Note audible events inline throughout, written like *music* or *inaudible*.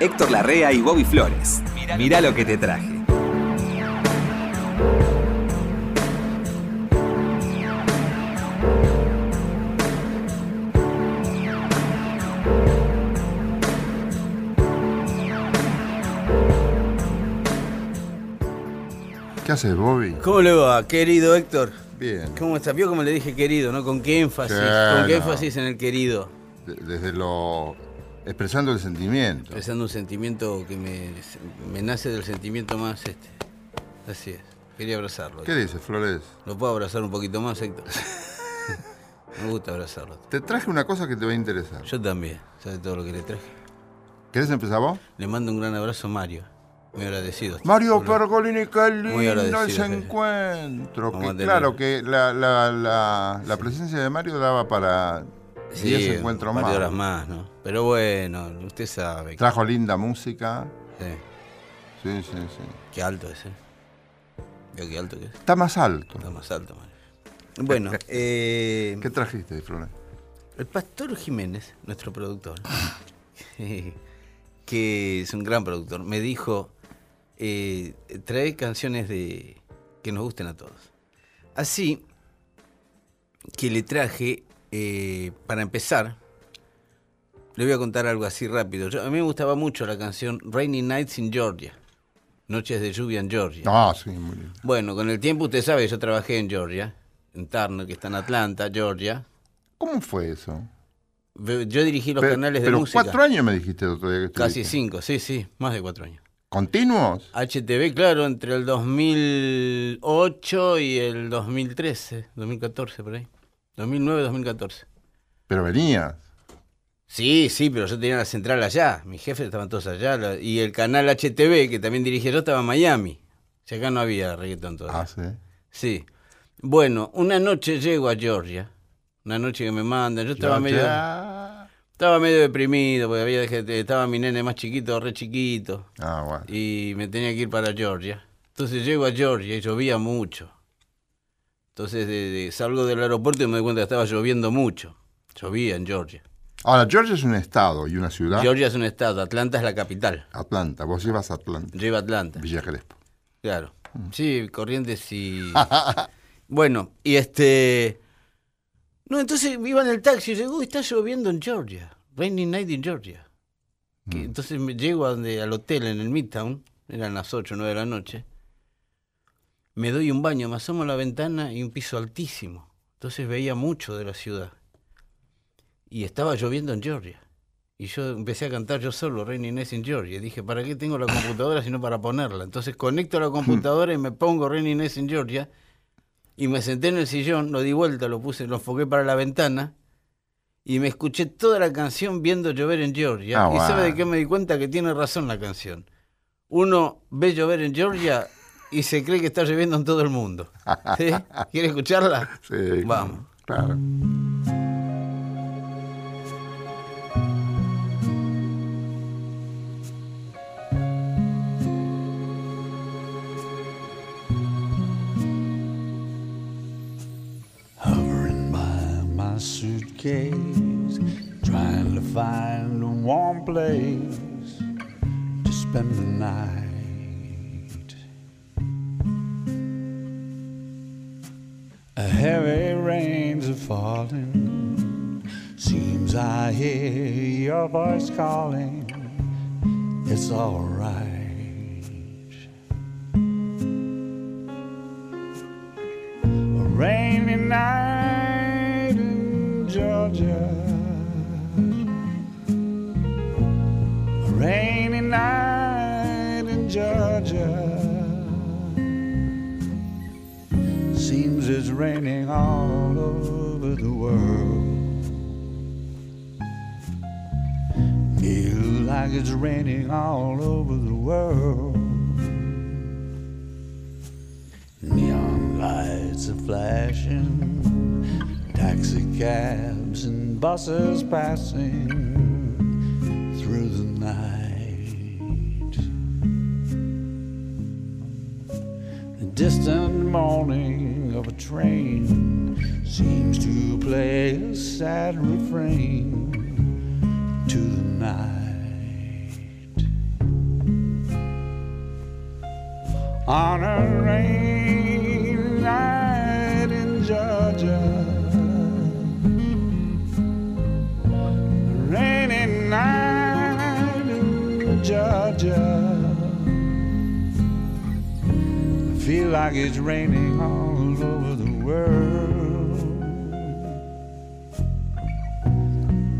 Héctor Larrea y Bobby Flores. Mirá lo que te traje. ¿Qué haces, Bobby? ¿Cómo le va, querido Héctor? Bien. ¿Cómo está? Vio como le dije querido, ¿no? Con qué énfasis. Sí, con qué no. énfasis en el querido. De- Desde lo. Expresando el sentimiento. Expresando un sentimiento que me, me nace del sentimiento más este. Así es. Quería abrazarlo. ¿Qué dices, Flores? ¿Lo puedo abrazar un poquito más, Héctor? *laughs* me gusta abrazarlo. Te traje una cosa que te va a interesar. Yo también. ¿Sabe todo lo que le traje? ¿Querés empezar vos? Le mando un gran abrazo a Mario. Muy agradecido. Mario Pergolini, qué lindo ese encuentro. Que, claro que la, la, la, la presencia de Mario daba para Sí, 10 encuentros un par más. horas más, ¿no? Pero bueno, usted sabe. que- Trajo linda música. Sí. Sí, sí, sí. Qué alto es, ¿eh? Qué alto que es. Está más alto. Está más alto, Mario. Bueno, *laughs* eh, ¿Qué trajiste, Flores? el pastor Jiménez, nuestro productor, *laughs* que es un gran productor, me dijo, eh, trae canciones de que nos gusten a todos. Así que le traje, eh, para empezar, le voy a contar algo así rápido. Yo- a mí me gustaba mucho la canción Rainy Nights in Georgia, Noches de lluvia en Georgia. Ah, sí, muy lindo. Bueno, con el tiempo usted sabe, yo trabajé en Georgia, en Turner, que está en Atlanta, Georgia. ¿Cómo fue eso? Yo dirigí los Pero- canales de pero música. cuatro años me dijiste el otro día que Casi cinco, sí, sí, más de cuatro años. ¿Continuos? HTV, claro, entre el 2008 y el 2013, 2014, por ahí. 2009-2014. Pero venías. Sí, sí, pero yo tenía la central allá. Mis jefes estaban todos allá. y el canal HTV, que también dirigí yo, estaba en Miami. Si acá no había reggaetón todavía. Ah, sí. Sí. Bueno, una noche llego a Georgia. Una noche que me mandan. Yo estaba medio. Estaba medio deprimido porque había estaba mi nene más chiquito, re chiquito, Ah, bueno. y me tenía que ir para Georgia. Entonces llego a Georgia y llovía mucho. Entonces de- de- salgo del aeropuerto y me doy cuenta que estaba lloviendo mucho. Llovía en Georgia. Ahora, Georgia es un estado y una ciudad. Georgia es un estado, Atlanta es la capital. Atlanta. Vos llevas Atlanta. Lleva Atlanta, Villa Crespo. claro. Sí, Corrientes y... *laughs* bueno, y este... No, entonces iba en el taxi y digo, uy, está lloviendo en Georgia. Rainy night in Georgia. Mm. entonces me llego a donde, al hotel en el Midtown, eran las 8 o 9 de la noche. Me doy un baño, me asomo a la ventana y un piso altísimo. Entonces veía mucho de la ciudad. Y estaba lloviendo en Georgia. Y yo empecé a cantar yo solo, Rainy Nights in Georgia. Y dije, ¿para qué tengo la computadora sino para ponerla? Entonces conecto la computadora y me pongo Rainy Nights in Georgia. Y me senté en el sillón, lo di vuelta, lo puse, lo enfoqué para la ventana. Y me escuché toda la canción viendo llover en Georgia. Ah, y sabe de qué me di cuenta que tiene razón la canción. Uno ve llover en Georgia y se cree que está lloviendo en todo el mundo. ¿Sí? ¿Quiere escucharla? Sí. Vamos. Claro. Hovering by my suitcase, trying to find a warm place to spend the night. A heavy rains are falling. Seems I hear your voice calling. It's alright. A rainy night in Georgia. A rainy night raining all over the world. Feel like it's raining all over the world. Neon lights are flashing, taxi cabs and buses passing distant moaning of a train seems to play a sad refrain to the night. On a rain. Feel like it's raining all over the world.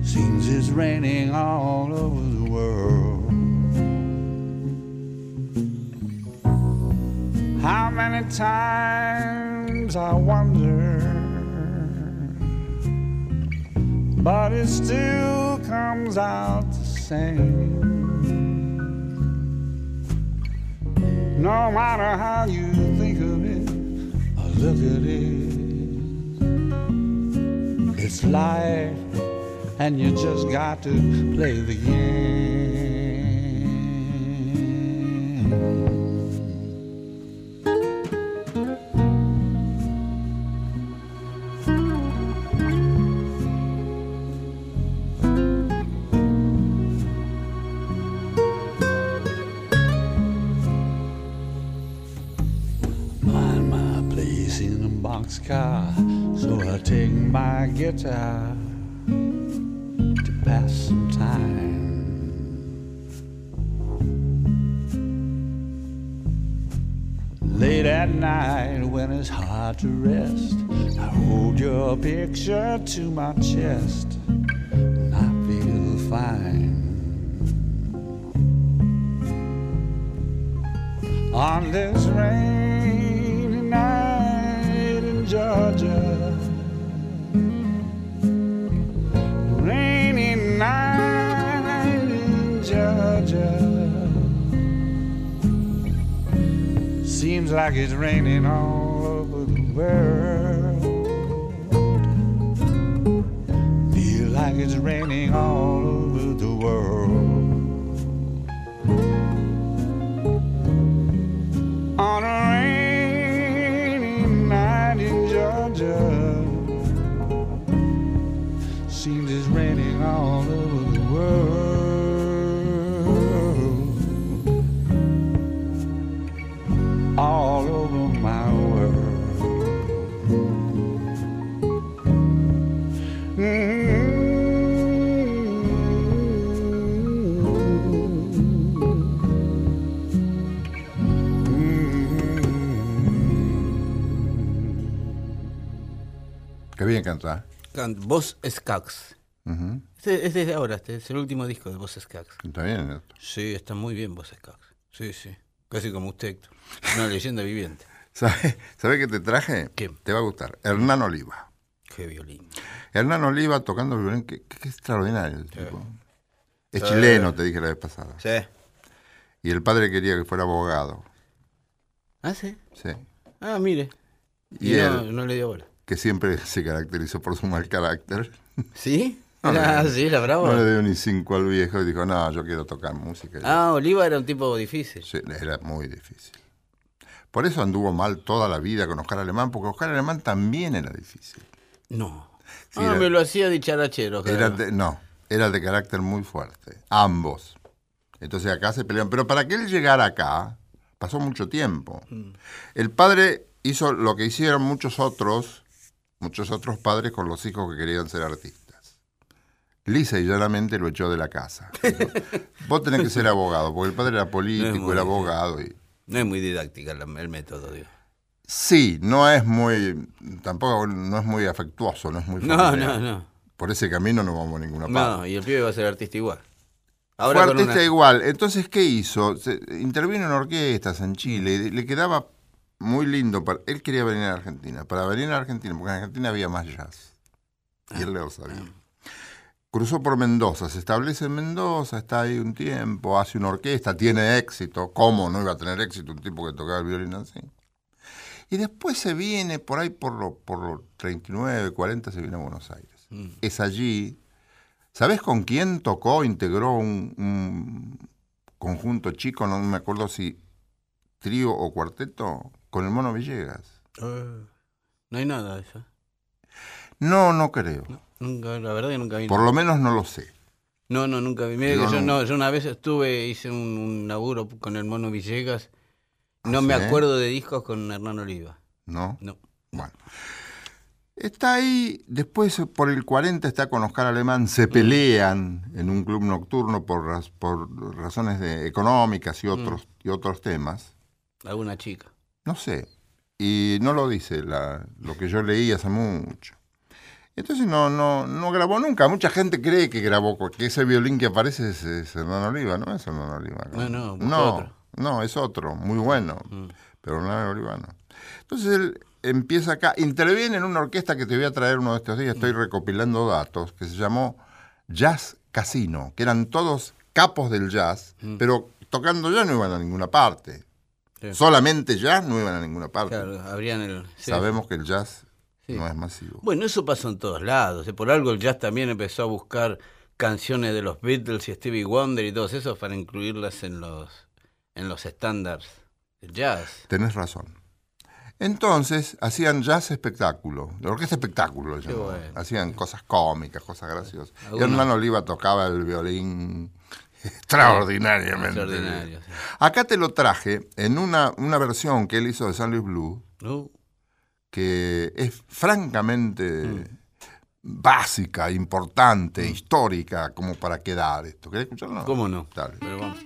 Seems it's raining all over the world. How many times I wonder, but it still comes out the same. No matter how you think of it or look at it, it's life, and you just got to play the game. Guitar uh, to pass some time. Late at night when it's hard to rest, I hold your picture to my chest, and I feel fine. on this rainy night in Georgia. Seems like it's raining all over the world. Feel like it's raining all over the world. on a rainy Qué bien canta. Can- Voz. Ujú. Este es de ahora, este es el último disco de Voz Skax. Está bien. Héctor. Sí, está muy bien Voz Skax. Sí, sí. Casi como usted, Héctor. Una *laughs* leyenda viviente. ¿Sabe, ¿Sabe qué te traje? ¿Qué? Te va a gustar. Hernán Oliva. Qué violín. Hernán Oliva tocando el violín. Qué, qué extraordinario el tipo. Es chileno, te dije la vez pasada. Sí. Y el padre quería que fuera abogado. Ah, sí. Sí. Ah, mire. Y Y no, él, no le dio bola. Que siempre *laughs* se caracterizó por su mal carácter. ¿Sí? *laughs* No ah, sí, la brava. No le dio ni cinco al viejo y dijo, no, yo quiero tocar música. Ah, Oliva era un tipo difícil. Sí, era muy difícil. Por eso anduvo mal toda la vida con Oscar Alemán, porque Oscar Alemán también era difícil. No. Sí, ah, era- me lo hacía dicharachero. Era de- no, era de carácter muy fuerte, ambos. Entonces acá se pelearon. Pero para que él llegara acá, pasó mucho tiempo. El padre hizo lo que hicieron muchos otros, muchos otros padres con los hijos que querían ser artistas. Lisa y llanamente lo echó de la casa. *laughs* Vos tenés que ser abogado, porque el padre era político, muy era abogado. Y... No es muy didáctica el método, digo. Sí, no es muy, tampoco no es muy afectuoso, no es muy No, familiar. no, no. Por ese camino no vamos a ninguna parte. No, y el pibe va a ser artista igual. Fue artista una- igual. Entonces, ¿qué hizo? Se- intervino en orquestas en Chile. y Le quedaba muy lindo. Para, él quería venir a Argentina. Para venir a Argentina, porque en Argentina había más jazz. Y él lo sabía. Cruzó por Mendoza, se establece en Mendoza, está ahí un tiempo, hace una orquesta, tiene éxito. ¿Cómo no iba a tener éxito un tipo que tocaba el violín así? Y después se viene por ahí por los por los 39, 40, se viene a Buenos Aires. Es allí. ¿Sabes con quién tocó, integró un, un conjunto chico? No me acuerdo si trío o cuarteto, con el Mono Villegas. Eh, no hay nada de eso. No, no creo. Nunca, la verdad que nunca vi. Por lo menos no lo sé. No, no, nunca vi. Mira Yo que yo, no- yo una vez estuve, hice un, un laburo con el mono Villegas No me ¿Sí? acuerdo de discos con Hernán Oliva. ¿no? No. Bueno. Está ahí, después por el 40 está con Oscar Alemán, se pelean en un club nocturno por, raz- por razones de- económicas y otros, y otros temas. Alguna chica. No sé. Y no lo dice la- lo que yo leí hace mucho. Entonces no, no, no grabó nunca. Mucha gente cree que grabó, que ese violín que aparece es, es Hernán Oliva, ¿no es Hernán Oliva? No, no, no, otro. no, es otro, muy bueno, Mm. pero Hernán Oliva no. Entonces él empieza acá, interviene en una orquesta que te voy a traer uno de estos días, estoy recopilando datos, que se llamó Jazz Casino, que eran todos capos del jazz, pero tocando ya no iban a ninguna parte. Sí. Solamente jazz no iban a ninguna parte. Claro, abrían el. sí. Sabemos que el jazz Sí. no es masivo. Bueno, eso pasó en todos lados. ¿eh? Por algo el jazz también empezó a buscar canciones de los Beatles y Stevie Wonder y todos esos para incluirlas en los en los estándares del jazz. Tenés razón. Entonces hacían jazz espectáculo, la orquesta espectáculo, bueno. hacían cosas cómicas, cosas graciosas. Hernán Oliva tocaba el violín *laughs* extraordinariamente. Extraordinario. sí. Acá te lo traje en una, una versión que él hizo de San Luis Blue, Uh, que es francamente Mm. básica, importante, histórica, como para quedar esto. ¿Querés escucharlo? ¿Cómo no? Dale. Pero vamos.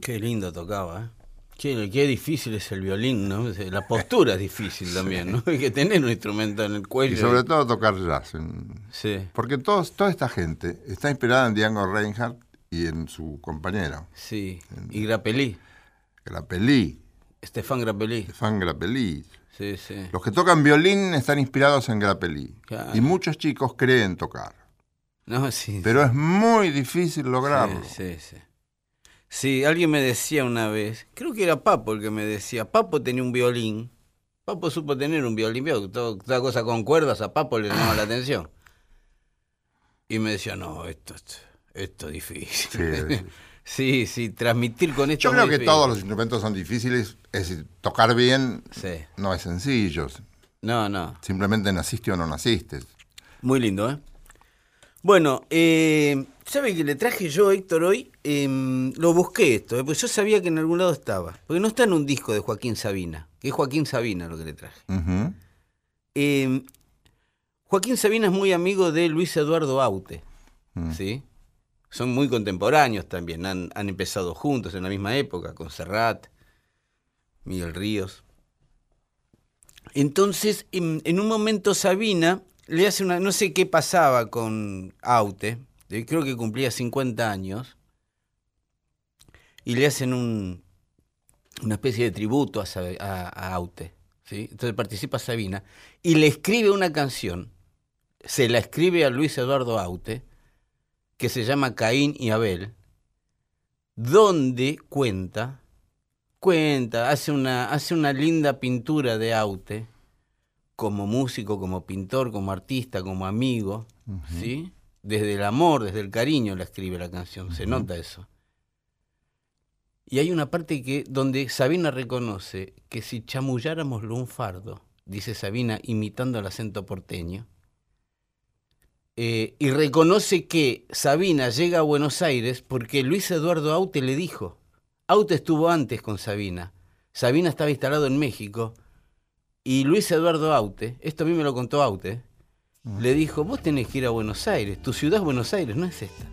¿Qué lindo tocaba, ¿eh? Qué, qué difícil es el violín, ¿no? La *laughs* postura es difícil también, ¿no? *laughs* Hay que tener un instrumento en el cuello. Y sobre todo tocar jazz. en- Sí, Porque todos, toda esta gente está inspirada en Django Reinhardt y en su compañero, sí. Y Grappelli, Grappelli, Stefan Grappelli. Stefan Grappelli. Sí, sí. Los que tocan violín están inspirados en Grappelli. Claro. Y muchos chicos creen tocar. No, sí. Pero es muy difícil lograrlo. Sí, sí, sí. Sí, alguien me decía una vez, creo que era Papo el que me decía, Papo tenía un violín. Papo supo tener un violín, vio, todo- toda cosa con cuerdas a Papo le llamaba la atención. Y me decía, no, esto, esto, esto es difícil. *laughs* Sí, sí. Transmitir con esto Yo creo que difícil. todos los instrumentos son difíciles. Es decir, tocar bien Sí. no es sencillo. No, no. Simplemente naciste o no naciste. Muy lindo, ¿eh? Bueno, eh, ¿sabe que le traje yo, Héctor, hoy? Em, lo busqué esto, ¿eh? porque yo sabía que en algún lado estaba. Porque no está en un disco de Joaquín Sabina, que es Joaquín Sabina lo que le traje. Eh, Joaquín Sabina es muy amigo de Luis Eduardo Aute, Mm. ¿sí? Son muy contemporáneos también, han, han empezado juntos en la misma época, con Serrat, Miguel Ríos. Entonces, en, en un momento Sabina le hace una, no sé qué pasaba con Aute, creo que cumplía 50 años, y le hacen un, una especie de tributo a Aute. ¿sí? Entonces participa Sabina y le escribe una canción, se la escribe a Luis Eduardo Aute, que se llama Caín y Abel, donde cuenta, cuenta, hace una, hace una linda pintura de Aute, como músico, como pintor, como artista, como amigo, ¿sí? Desde el amor, desde el cariño la escribe la canción, se nota eso. Y hay una parte que donde Sabina reconoce que si chamulláramos un fardo, dice Sabina imitando el acento porteño, eh, y reconoce que Sabina llega a Buenos Aires porque Luis Eduardo Aute le dijo, Aute estuvo antes con Sabina, Sabina estaba instalado en México, y Luis Eduardo Aute, esto a mí me lo contó Aute, le dijo, vos tenés que ir a Buenos Aires, tu ciudad es Buenos Aires, no es esta.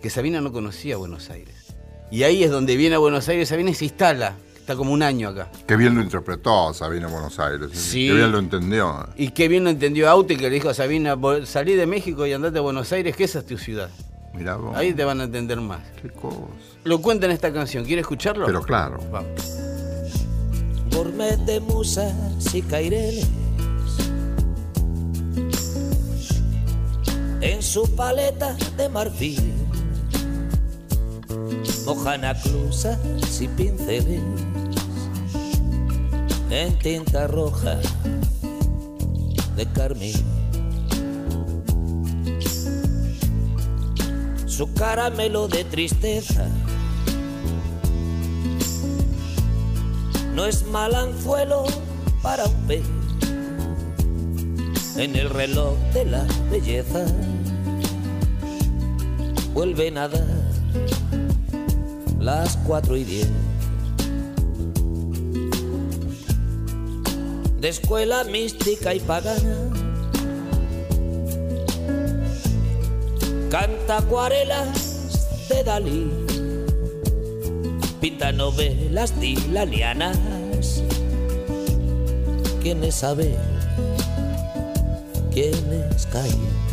Que Sabina no conocía Buenos Aires. Y ahí es donde viene a Buenos Aires, Sabina y se instala, está como un año acá. Qué bien lo interpretó Sabina Buenos Aires. ¿eh? Sí. Qué bien lo entendió. Y qué bien lo entendió Aute que le dijo a Sabina, "Vol- salí de México y andate a Buenos Aires, que esa es tu ciudad. Mirá vos. Ahí te van a entender más. Qué cosa. Lo cuenta en esta canción, ¿quiere escucharlo? Pero claro. Vamos. Gourmet de musas y caireles. En su paleta de marfil, mojana cruzas y pinceles. En tinta roja de carmín. Su caramelo de tristeza no es mal anzuelo para un pez. En el reloj de la belleza vuelven a dar las cuatro y diez. De escuela mística y pagana canta acuarelas de Dalí pinta novelas dilanianas. ¿Quién es Abel? ¿Quién es Caín?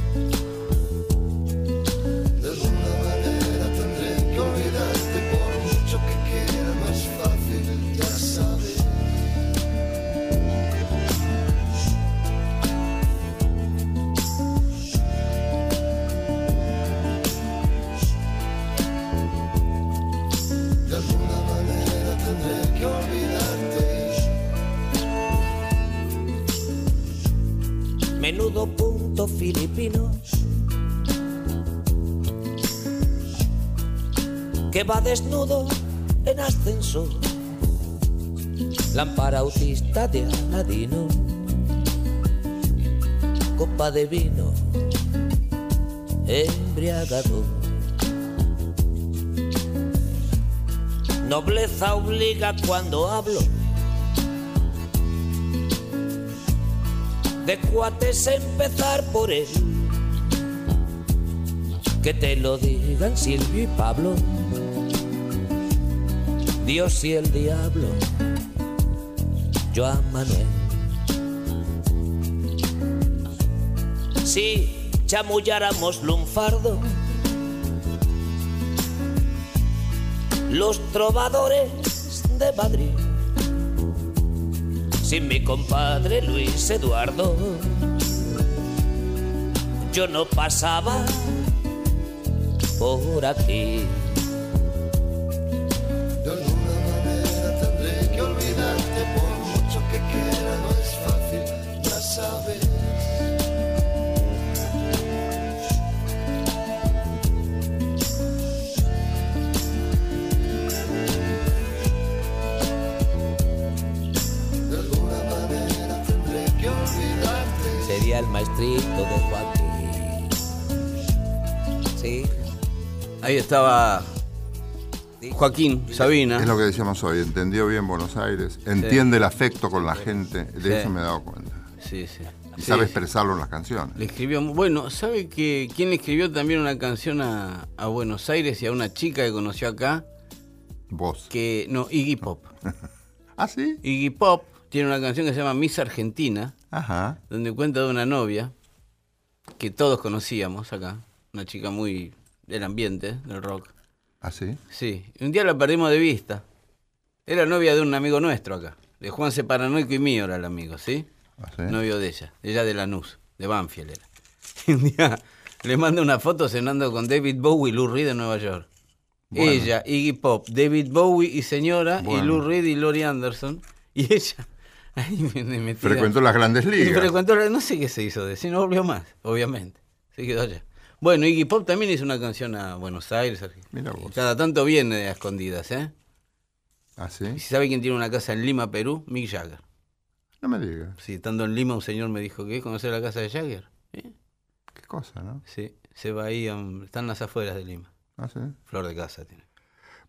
Desnudo en ascenso. Lámpara autista de Aladino, copa de vino, embriagado. Nobleza obliga cuando hablo. De cuates empezar por él. Que te lo digan Silvio y Pablo. Dios y el diablo, Joan Manuel. Si chamulláramos lunfardo, los trovadores de Madrid, sin mi compadre Luis Eduardo, yo no pasaba por aquí. Sería el maestrito de Joaquín. Sí. Ahí estaba Joaquín Sabina. Es lo que decíamos hoy, entendió bien Buenos Aires, entiende el afecto con la gente, de Sí. eso me he dado cuenta. Sí, sí. Y Sí, sabe expresarlo en las canciones. Le escribió, bueno, ¿sabe que quién le escribió también una canción a, a Buenos Aires y a una chica que conoció acá? Vos. Que, no, Iggy Pop. *laughs* ¿Ah, sí? Iggy Pop tiene una canción que se llama Miss Argentina, Ajá. donde cuenta de una novia que todos conocíamos acá, una chica muy del ambiente, del rock. ¿Ah, sí? Sí, y un día la perdimos de vista. Era novia de un amigo nuestro acá, de Juanse Paranoico y mío era el amigo, ¿sí? ¿Ah, sí? Novio de ella, ella de Lanús, de Banfield era. Y *laughs* un día le manda una foto cenando con David Bowie y Lou Reed en Nueva York. Bueno. Ella, Iggy Pop, David Bowie y señora, y. Lou Reed y Lori Anderson. Y ella, *laughs* ahí me, Frecuentó las grandes y ligas. *laughs* frecuentó no sé qué se hizo de eso, no volvió más, obviamente. Se quedó allá. Bueno, Iggy Pop también hizo una canción a Buenos Aires. Mira vos. Cada tanto viene de a escondidas, ¿eh? ¿Ah, sí? ¿Y sabe quién tiene una casa en Lima, Perú? Mick Jagger. No me digas. Sí, estando en Lima un señor me dijo, ¿qué? ¿Conocer la casa de Jagger? ¿Eh? Qué cosa, ¿no? Sí, se va ahí, um, están las afueras de Lima. ¿Ah, sí? Flor de casa tiene.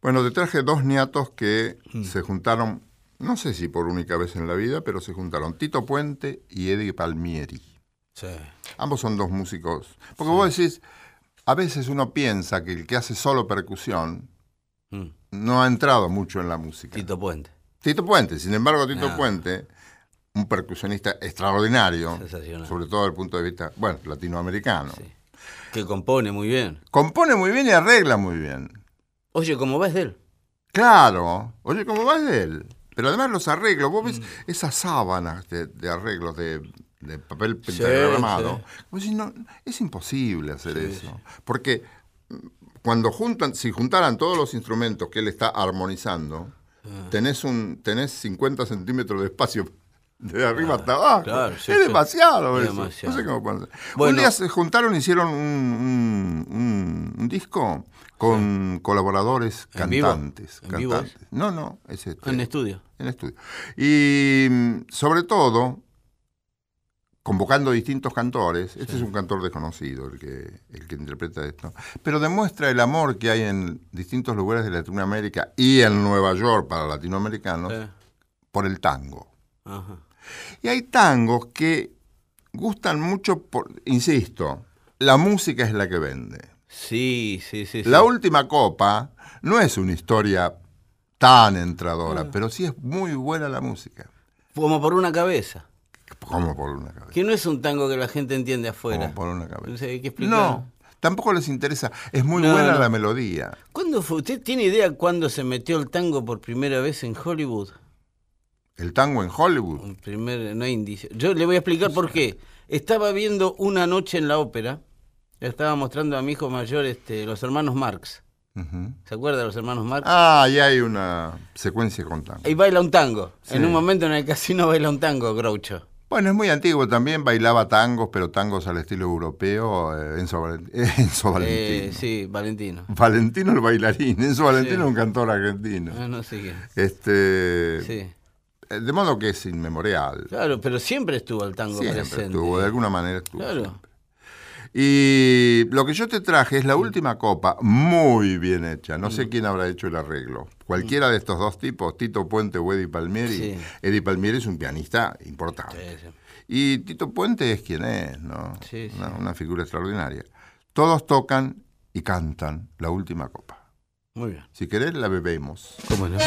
Bueno, te traje dos niatos que Mm. se juntaron, no sé si por única vez en la vida, pero se juntaron. Tito Puente y Eddie Palmieri. Sí. Ambos son dos músicos. Porque vos decís, a veces uno piensa que el que hace solo percusión Mm. no ha entrado mucho en la música. Tito Puente. Tito Puente, sin embargo, Tito Ah. Puente, un percusionista extraordinario, Sensacional. sobre todo desde el punto de vista, bueno, latinoamericano. Sí. Que compone muy bien. Compone muy bien y arregla muy bien. Oye, ¿cómo vas de él? Claro, oye, ¿cómo va de él? Pero además los arreglos, vos Mm. ves esas sábanas de, de arreglos de, de papel pentagramado. Vos decís, no, es imposible hacer eso. Porque mm, cuando juntan, si juntaran todos los instrumentos que él está armonizando, Ah. tenés un, tenés 50 centímetros de espacio de arriba hasta abajo. claro, sí, es sí. demasiado Es demasiado. No sé cómo pueden hacer. Bueno. Un día se juntaron, hicieron un, un- un- un disco con colaboradores ¿En vivo? cantantes. ¿En vivo cantantes. No, no, es este, En estudio. en estudio. Y mm, sobre todo, convocando distintos cantores, este es un cantor desconocido el que, el que interpreta esto, pero demuestra el amor que hay en distintos lugares de Latinoamérica y en Nueva York para latinoamericanos por el tango. Ajá. Y hay tangos que gustan mucho, por, insisto, la música es la que vende. Sí, sí, sí. sí. La última copa no es una historia tan entradora, pero sí es muy buena la música. Como por una cabeza. Como por una cabeza. Que no es un tango que la gente entiende afuera. Como por una cabeza. No sé, hay que explicar. No, tampoco les interesa. Es muy No, buena no. la melodía. ¿Cuándo fue? ¿Usted tiene idea cuándo se metió el tango por primera vez en Hollywood? El tango en Hollywood. Primer, no hay indicio. Yo le voy a explicar por qué. Estaba viendo una noche en la ópera, le estaba mostrando a mi hijo mayor este, los hermanos Marx. ¿Se acuerda de los hermanos Marx? Ah, y hay una secuencia con tango. Y baila un tango. Sí. En un momento en el casino *laughs* baila un tango, Groucho. Bueno, es muy antiguo también, bailaba tangos, pero tangos al estilo europeo, eh, Enzo, Valent- *laughs* Enzo Valentino. Eh, sí, Valentino. Valentino el bailarín, Enzo Valentino Sí. es un cantor argentino. Ah, no sé quién. Este, Sí. eh, De modo que es inmemorial. Claro, pero siempre estuvo el tango Siempre presente. estuvo, de alguna manera estuvo. Claro. siempre. Y lo que yo te traje es la última copa, muy bien hecha. No Mm. sé quién habrá hecho el arreglo. Cualquiera de estos dos tipos, Tito Puente o Eddie Palmieri. Sí. Eddie Palmieri es un pianista importante. Sí, sí. Y Tito Puente es quien es, ¿no? Sí, sí. Una, una figura extraordinaria. Todos tocan y cantan la última copa. Muy bien. Si querés, la bebemos. ¿Cómo no?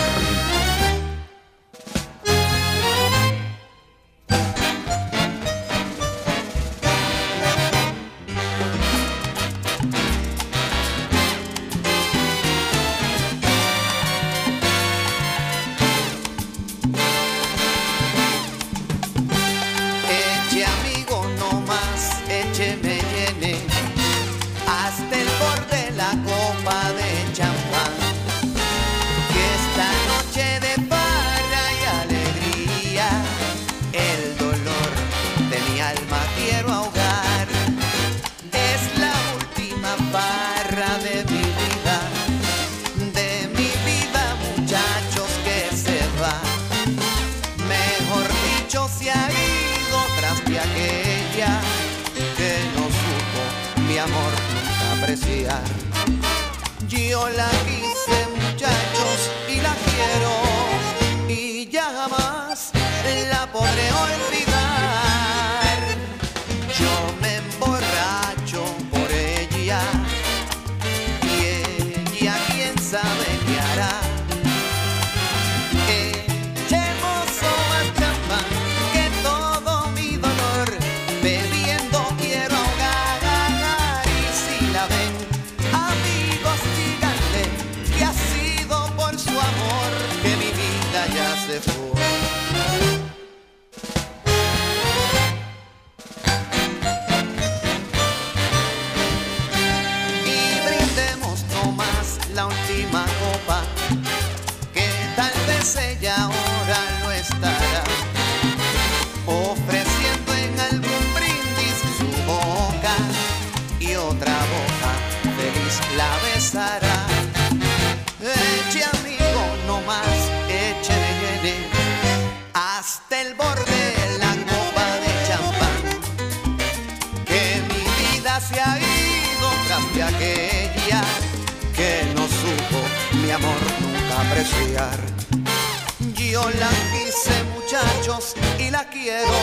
Y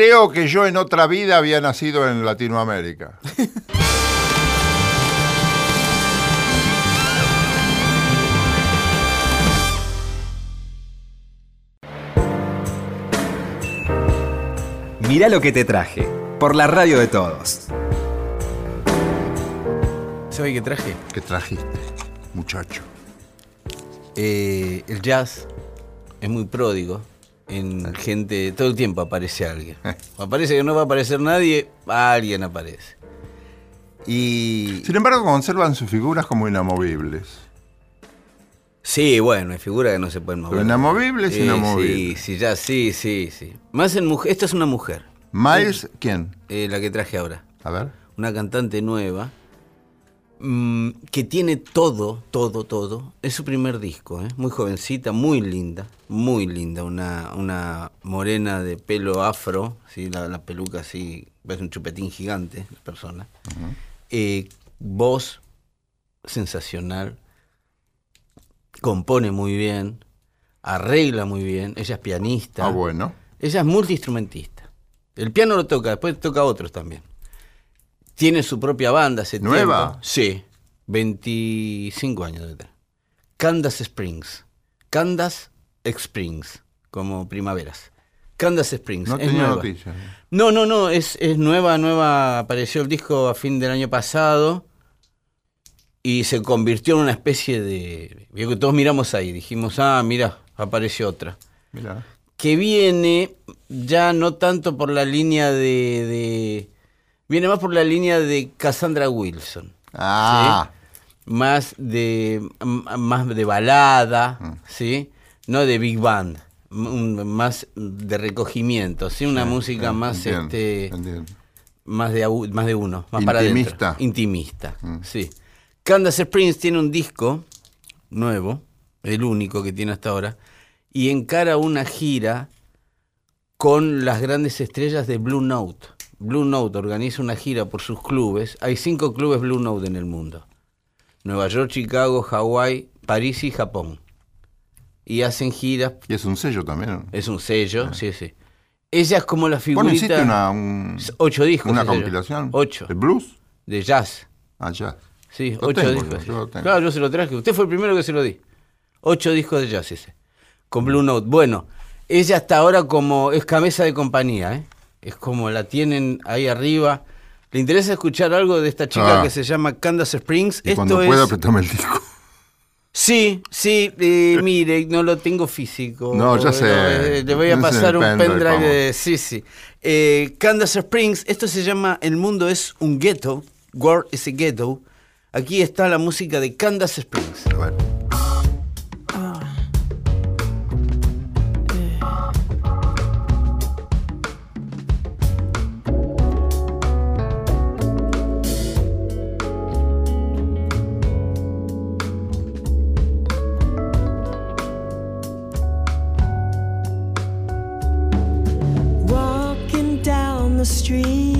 Creo que yo en otra vida había nacido en Latinoamérica. Mirá lo que te traje, por la radio de todos. ¿Sabes qué traje? ¿Qué trajiste, muchacho? Eh, el jazz es muy pródigo. En gente, todo el tiempo aparece alguien. *laughs* Aparece que no va a aparecer nadie, alguien aparece. Y Sin embargo, conservan sus figuras como inamovibles. sí, bueno, hay figuras que no se pueden mover. Pero inamovibles, Sí, inamovibles. Sí, sí, ya, sí, sí, sí. Más en mujer, esta es una mujer, Miles, ¿quién? eh, la que traje ahora. A ver. una cantante nueva mm, que tiene todo, todo, todo. Es su primer disco, ¿eh? muy jovencita, muy linda, muy linda. Una, una morena de pelo afro, ¿sí? la, la peluca así, parece un chupetín gigante, la persona. Eh, voz sensacional, compone muy bien, arregla muy bien, ella es pianista. Ah, bueno. Ella es multiinstrumentista. El piano lo toca, después toca otros también. Tiene su propia banda hace ¿Nueva? tiempo. Sí, 25 años de tener. Candace Springs. Candace Springs, como primaveras. Candace Springs. No es tenía nueva. noticias. No, no, no, es, es nueva, nueva. Apareció el disco a fin del año pasado y se convirtió en una especie de. todos miramos ahí, dijimos, ah, mira, apareció otra Mira. que viene ya no tanto por la línea de, de- viene más por la línea de Cassandra Wilson Ah, más de más de balada Mm. sí no de big band más de recogimiento sí una música sí, más entiendo, este entiendo. más de más de uno más para Intimista. adentro intimista Mm. sí Candace Springs tiene un disco nuevo el único que tiene hasta ahora y encara una gira con las grandes estrellas de Blue Note. Blue Note organiza una gira por sus clubes. Hay cinco clubes Blue Note en el mundo. Nueva York, Chicago, Hawái, París y Japón. Y hacen giras. Y es un sello también. ¿no? Es un sello, sí, sí. Ella es como la Bueno, figurita... hiciste una, un- Ocho discos. una sello. compilación. Ocho. ¿De blues? De jazz. Ah, ya. Sí, Lo ocho tengo, discos. yo. Claro, yo se lo traje. Usted fue el primero que se lo di. Ocho discos de jazz ese. Con Blue Note. Bueno, ella hasta ahora como es cabeza de compañía, ¿eh? Es como la tienen ahí arriba. ¿Le interesa escuchar algo de esta chica Ah. que se llama Candace Springs? Y Esto cuando es... pueda, apretame el disco. Sí, sí, eh, mire, no lo tengo físico. No, ya sé. Eh, le voy a pasar un pendrive, de- sí, sí. Eh, Candace Springs, esto se llama El mundo es un ghetto. World is a ghetto. Aquí está la música de Candace Springs. A ver. Street,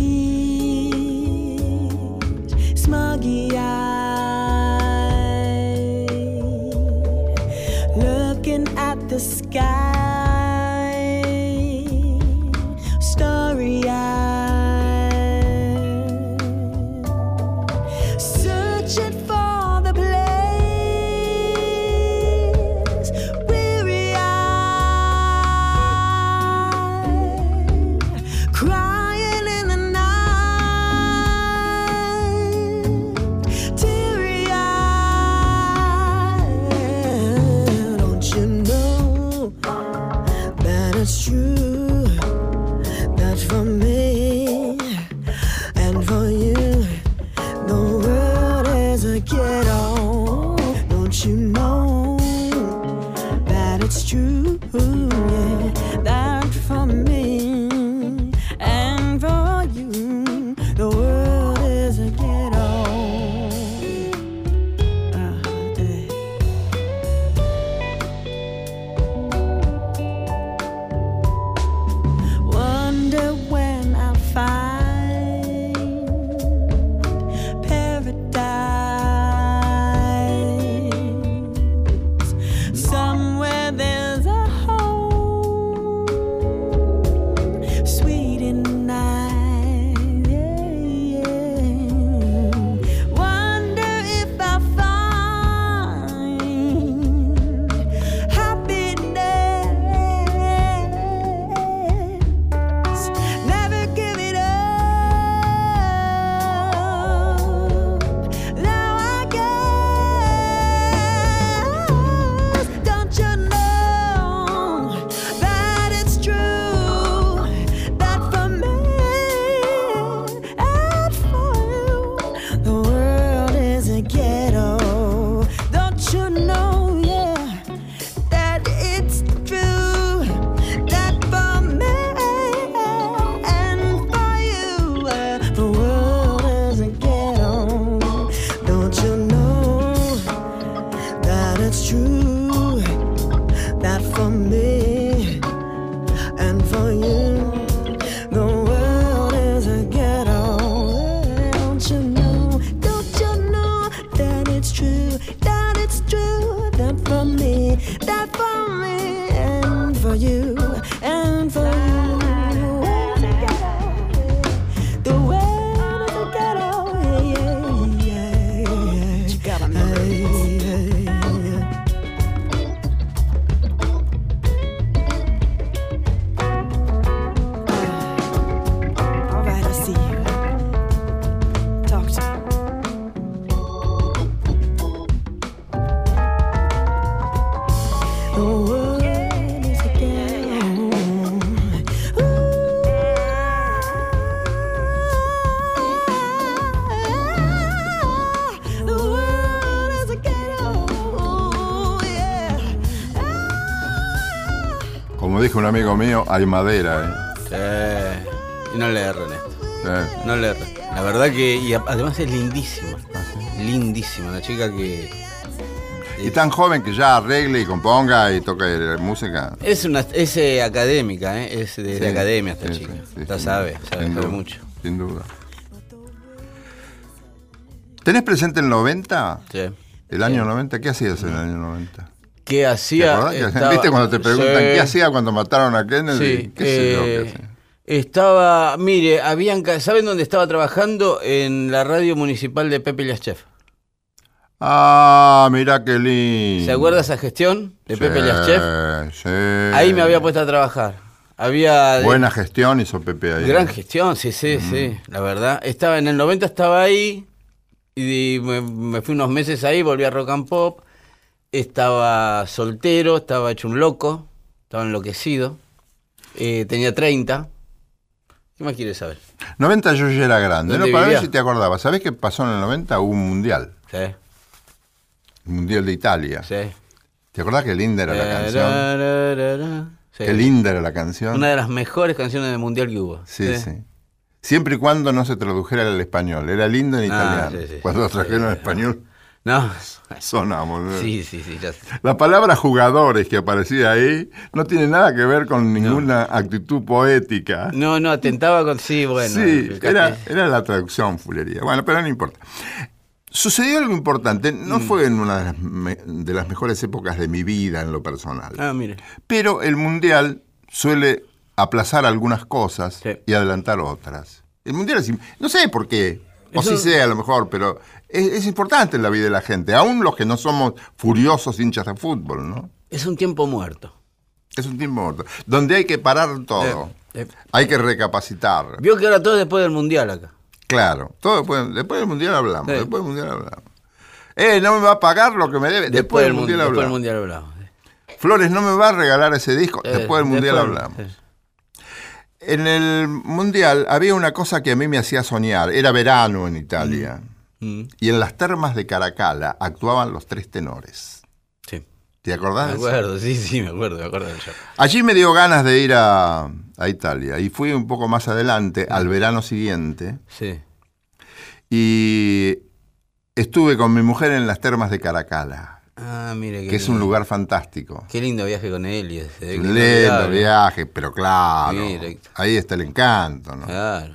Como dijo un amigo mío, hay madera, Sí. Y no le erren esto. ¿eh? Sí. No le erren. La verdad que. Y además es lindísima. Lindísima. Una chica que. Y tan joven que ya arregle y componga y toque música. Es una es eh, académica, ¿eh? Es de, de Sí, academia esta sí, chica. sí, sí, sin sabe, sabe duda, mucho. Sin duda. ¿Tenés presente el 90? Sí. El año 90, ¿qué hacías en el año 90? ¿Qué ¿Te hacía? que- Estaba- ¿Viste cuando te preguntan Sí. qué hacía cuando mataron a Kennedy? Sí, ¿Qué sé yo eh, hacía? estaba, mire, habían, ¿saben dónde estaba trabajando? En la radio municipal de Pepe Liaschev. Ah, mira qué lindo. ¿Se acuerda esa gestión de Pepe Sí, Liaschev? Sí. Ahí me había puesto a trabajar. Había Buena gestión hizo Pepe ahí. gran gestión, sí, sí, sí, la verdad. Estaba en el 90 estaba ahí y me, me fui unos meses ahí, volví a Rock and Pop. Estaba soltero, estaba hecho un loco, estaba enloquecido. Eh, tenía 30. ¿Qué más quieres saber? 90 yo ya era grande. No, ¿Dónde para ver si te acordabas. ¿Sabés qué pasó en el 90? Hubo un mundial. Sí, El mundial de Italia. sí. ¿Te acordás qué linda era la canción? Sí. Qué linda era la canción. Una de las mejores canciones del mundial que hubo. Sí, sí. Siempre y cuando no se tradujera al español. Era lindo en Ah, italiano. sí. Cuando trajeron sí. español, No, sonamos. sí, sí, sí, ya. La palabra jugadores que aparecía ahí no tiene nada que ver con ninguna actitud poética. No, no, atentaba con. Sí, bueno. sí, era, era la traducción fulería. Bueno, pero no importa. Sucedió algo importante. No Mm. fue en una de las, me- de las mejores épocas de mi vida en lo personal. Ah, mire. Pero el mundial suele aplazar algunas cosas Sí. y adelantar otras. El mundial es. No sé por qué. O Eso- sí sé a lo mejor, pero es, es importante en la vida de la gente. Aún los que no somos furiosos hinchas de fútbol, ¿no? Es un tiempo muerto. Es un tiempo muerto. Donde hay que parar todo. Eh, eh, Hay que recapacitar. Vio que ahora todo es después del mundial acá. Claro. Todo después, después del mundial hablamos. Sí. Después del mundial hablamos. Eh, no me va a pagar lo que me debe. Después, del mundial Después del hablamos. mundial hablamos. Flores no me va a regalar ese disco. Eh, después del mundial después- hablamos. En el mundial había una cosa que a mí me hacía soñar. Era verano en Italia. Mm, Y en las termas de Caracala actuaban los tres tenores. sí. ¿Te acordás? Me de eso? acuerdo, sí, sí, me acuerdo, me acuerdo. Allí me dio ganas de ir a, a Italia. Y fui un poco más adelante, al verano siguiente. Sí. Y estuve con mi mujer en las termas de Caracala, Ah, mire. que es un lugar fantástico. Qué lindo viaje con ese, Un lindo viaje, pero claro, ahí está el encanto, ¿no? Claro.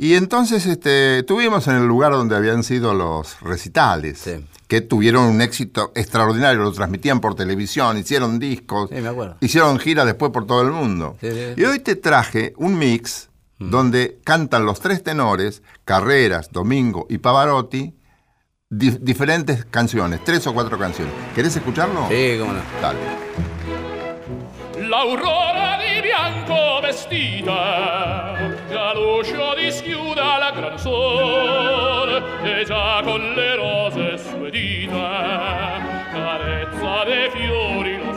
Y entonces este, estuvimos en el lugar donde habían sido los recitales, Sí. que tuvieron un éxito extraordinario, lo transmitían por televisión, hicieron discos, Sí, me acuerdo. hicieron giras después por todo el mundo. Sí. Y hoy te traje un mix donde cantan los tres tenores, Carreras, Domingo y Pavarotti, di- diferentes canciones, tres o cuatro canciones. ¿Querés escucharlo? Sí, cómo no. Dale. L'aurora di bianco vestita, la luce dischiuda la gran sol, e già con le rose sue dita, carezza dei fiori lo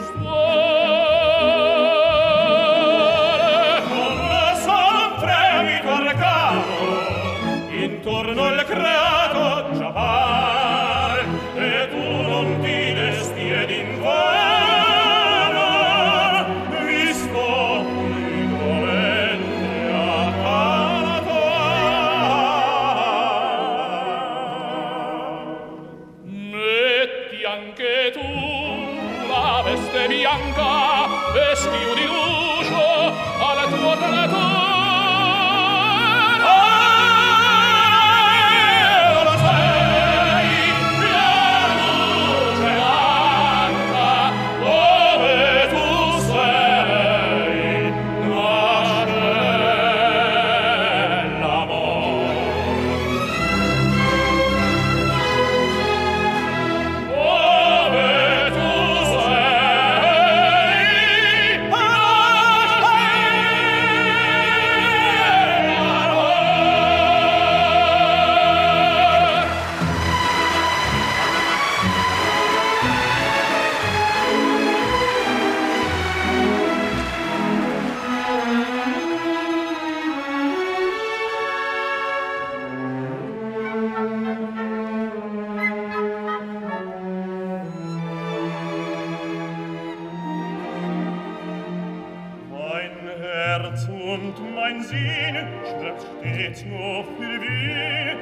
Herz und mein Sinn schmerzt stets nur für weh,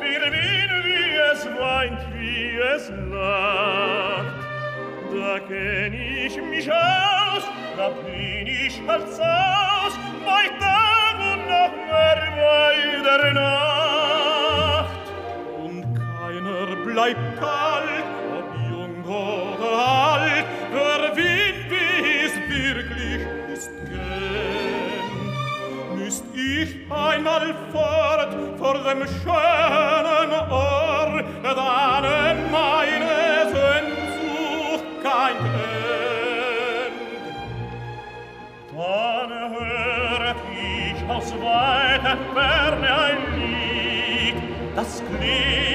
für wen wie es weint, wie es lacht. Da kenn ich mich aus, da bin ich als aus, bei Tag und noch mehr bei der Nacht. Und keiner bleibt kalt, nicht einmal fort vor dem schönen Ohr, dann meine Sehnsucht kein End. Dann höret ich aus weiter Ferne ein Lied, das klingt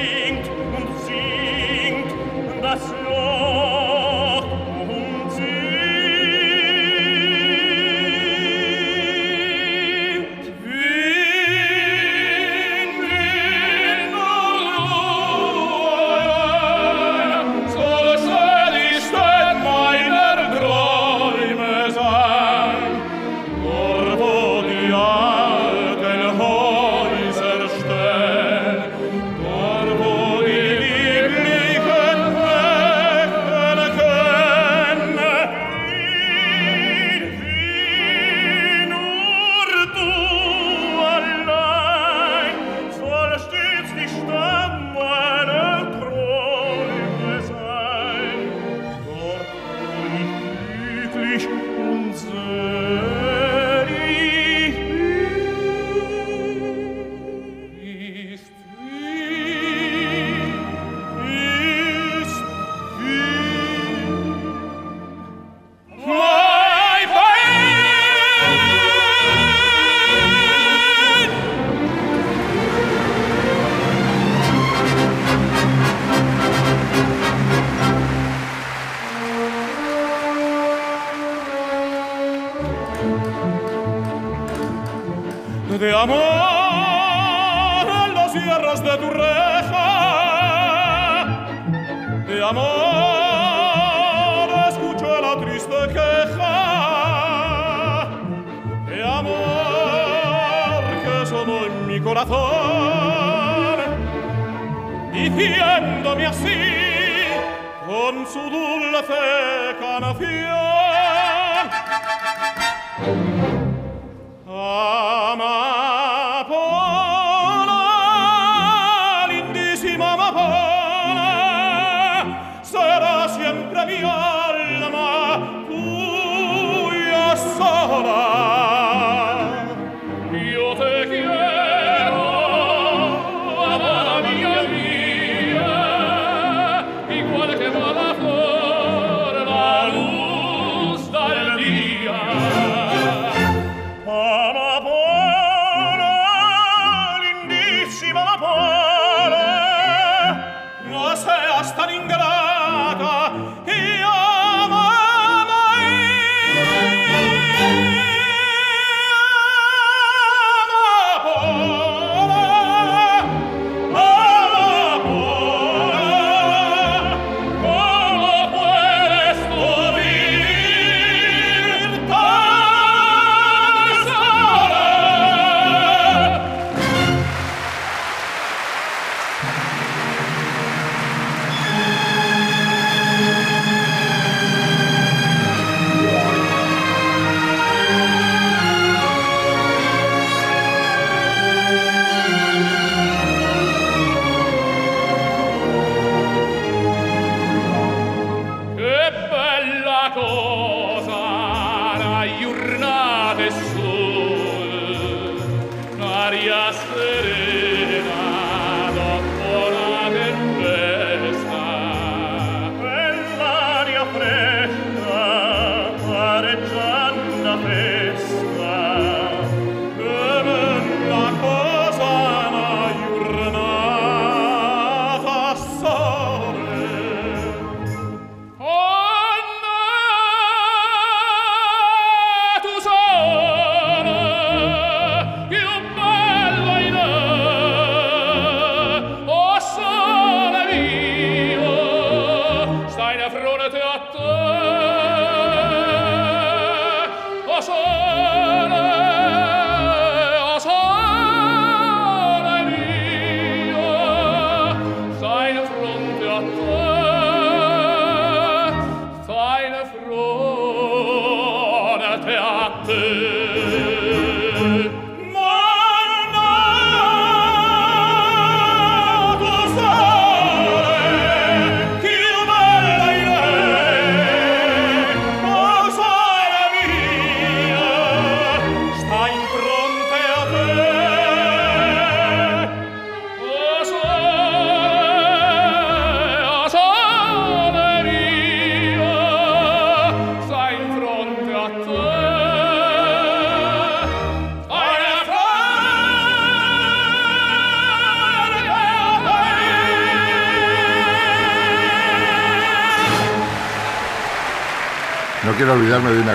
gioia sta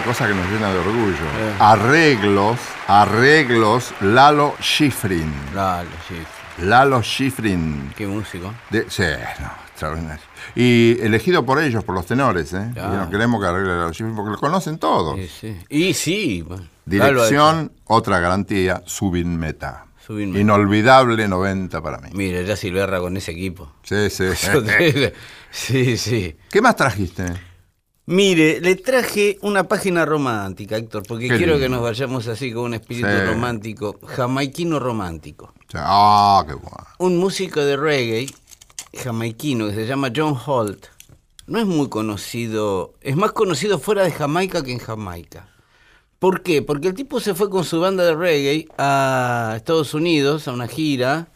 cosa que nos llena de orgullo. Eh. Arreglos, arreglos Lalo Schifrin. Dale, sí. Lalo Schifrin. Qué músico. De, sí, no, extraordinario. Y elegido por ellos, por los tenores, ¿eh? Claro. Y no queremos que arregle Lalo Schifrin porque lo conocen todos. Sí, sí. Y sí. bueno. Dirección, otra garantía, Subin Meta. Subin Meta. Inolvidable 90 para mí. Mire, ya Silverra con ese equipo. Sí, sí. *laughs* Sí, sí. ¿Qué más trajiste? Mire, le traje una página romántica, Héctor, porque Qué quiero lindo. que nos vayamos así con un espíritu Sí. romántico, jamaiquino romántico. Ah, qué bueno. Un músico de reggae jamaiquino que se llama John Holt. No es muy conocido, es más conocido fuera de Jamaica que en Jamaica. ¿Por qué? Porque el tipo se fue con su banda de reggae a Estados Unidos a una gira.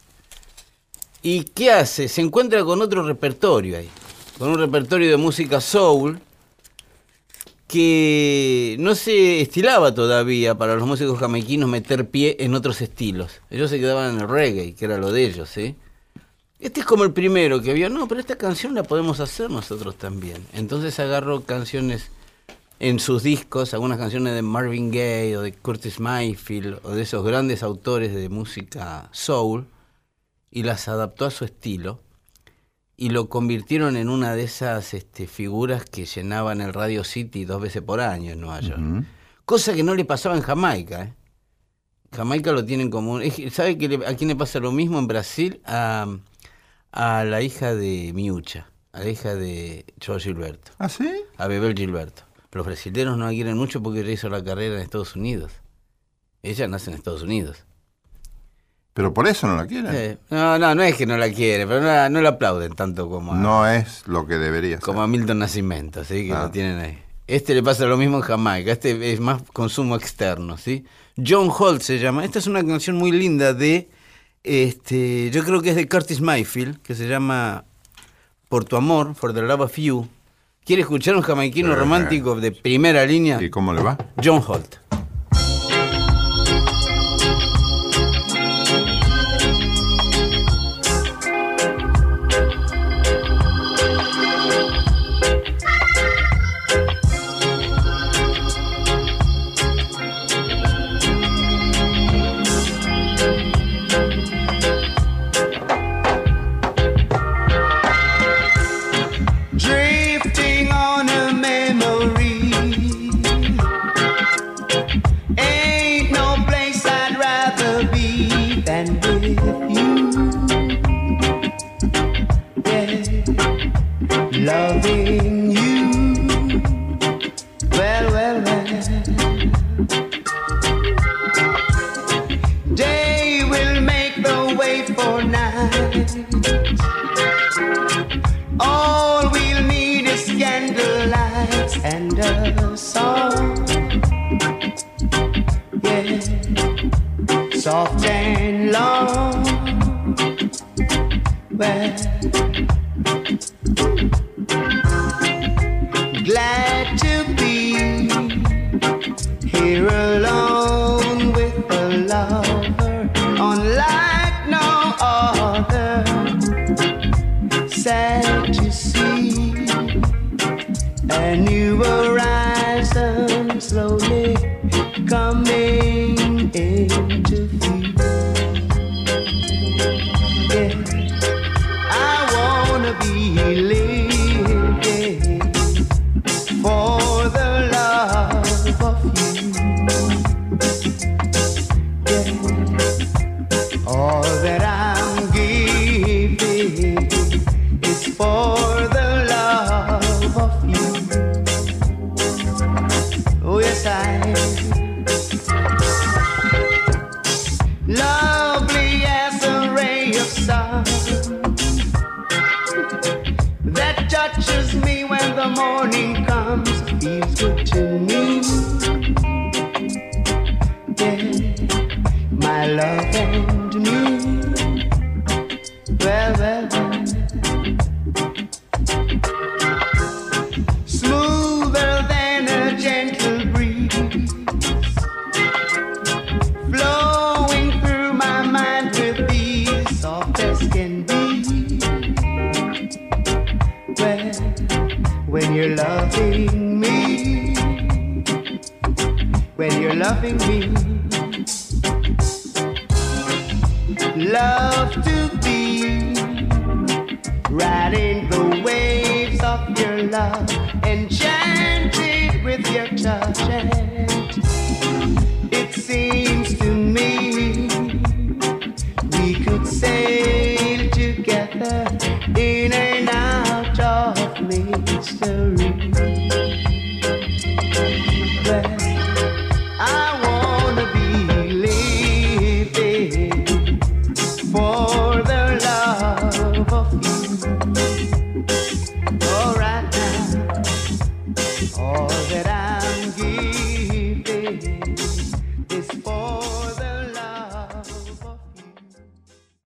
¿Y qué hace? Se encuentra con otro repertorio ahí. Con un repertorio de música soul que no se estilaba todavía para los músicos jamaiquinos meter pie en otros estilos. Ellos se quedaban en el reggae, que era lo de ellos, ¿sí? Este es como el primero que vio, no, pero esta canción la podemos hacer nosotros también. Entonces agarró canciones en sus discos, algunas canciones de Marvin Gaye o de Curtis Mayfield o de esos grandes autores de música soul y las adaptó a su estilo y lo convirtieron en una de esas este, figuras que llenaban el Radio City dos veces por año en Nueva York. Cosa que no le pasaba en Jamaica. ¿eh? Jamaica lo tienen como... un- ¿Sabe que le- a quién le pasa lo mismo en Brasil? A, a la hija de Miucha, a la hija de George Gilberto, ¿Ah, sí? a Bebel Gilberto. Los brasileños no la quieren mucho porque ella hizo la carrera en Estados Unidos. Ella nace en Estados Unidos. Pero por eso no la quieren. Eh, no, no, no es que no la quiere, pero no la, no la aplauden tanto como a, No es lo que debería ser. como a Milton Nascimento, ¿sí? Que Ah. lo tienen ahí. Este le pasa lo mismo en Jamaica, este es más consumo externo, ¿sí? John Holt se llama. Esta es una canción muy linda de, este, yo creo que es de Curtis Mayfield, que se llama Por tu amor, For the Love of You. ¿Quiere escuchar un jamaiquino Sí. romántico de primera línea? ¿Y cómo le va? John Holt.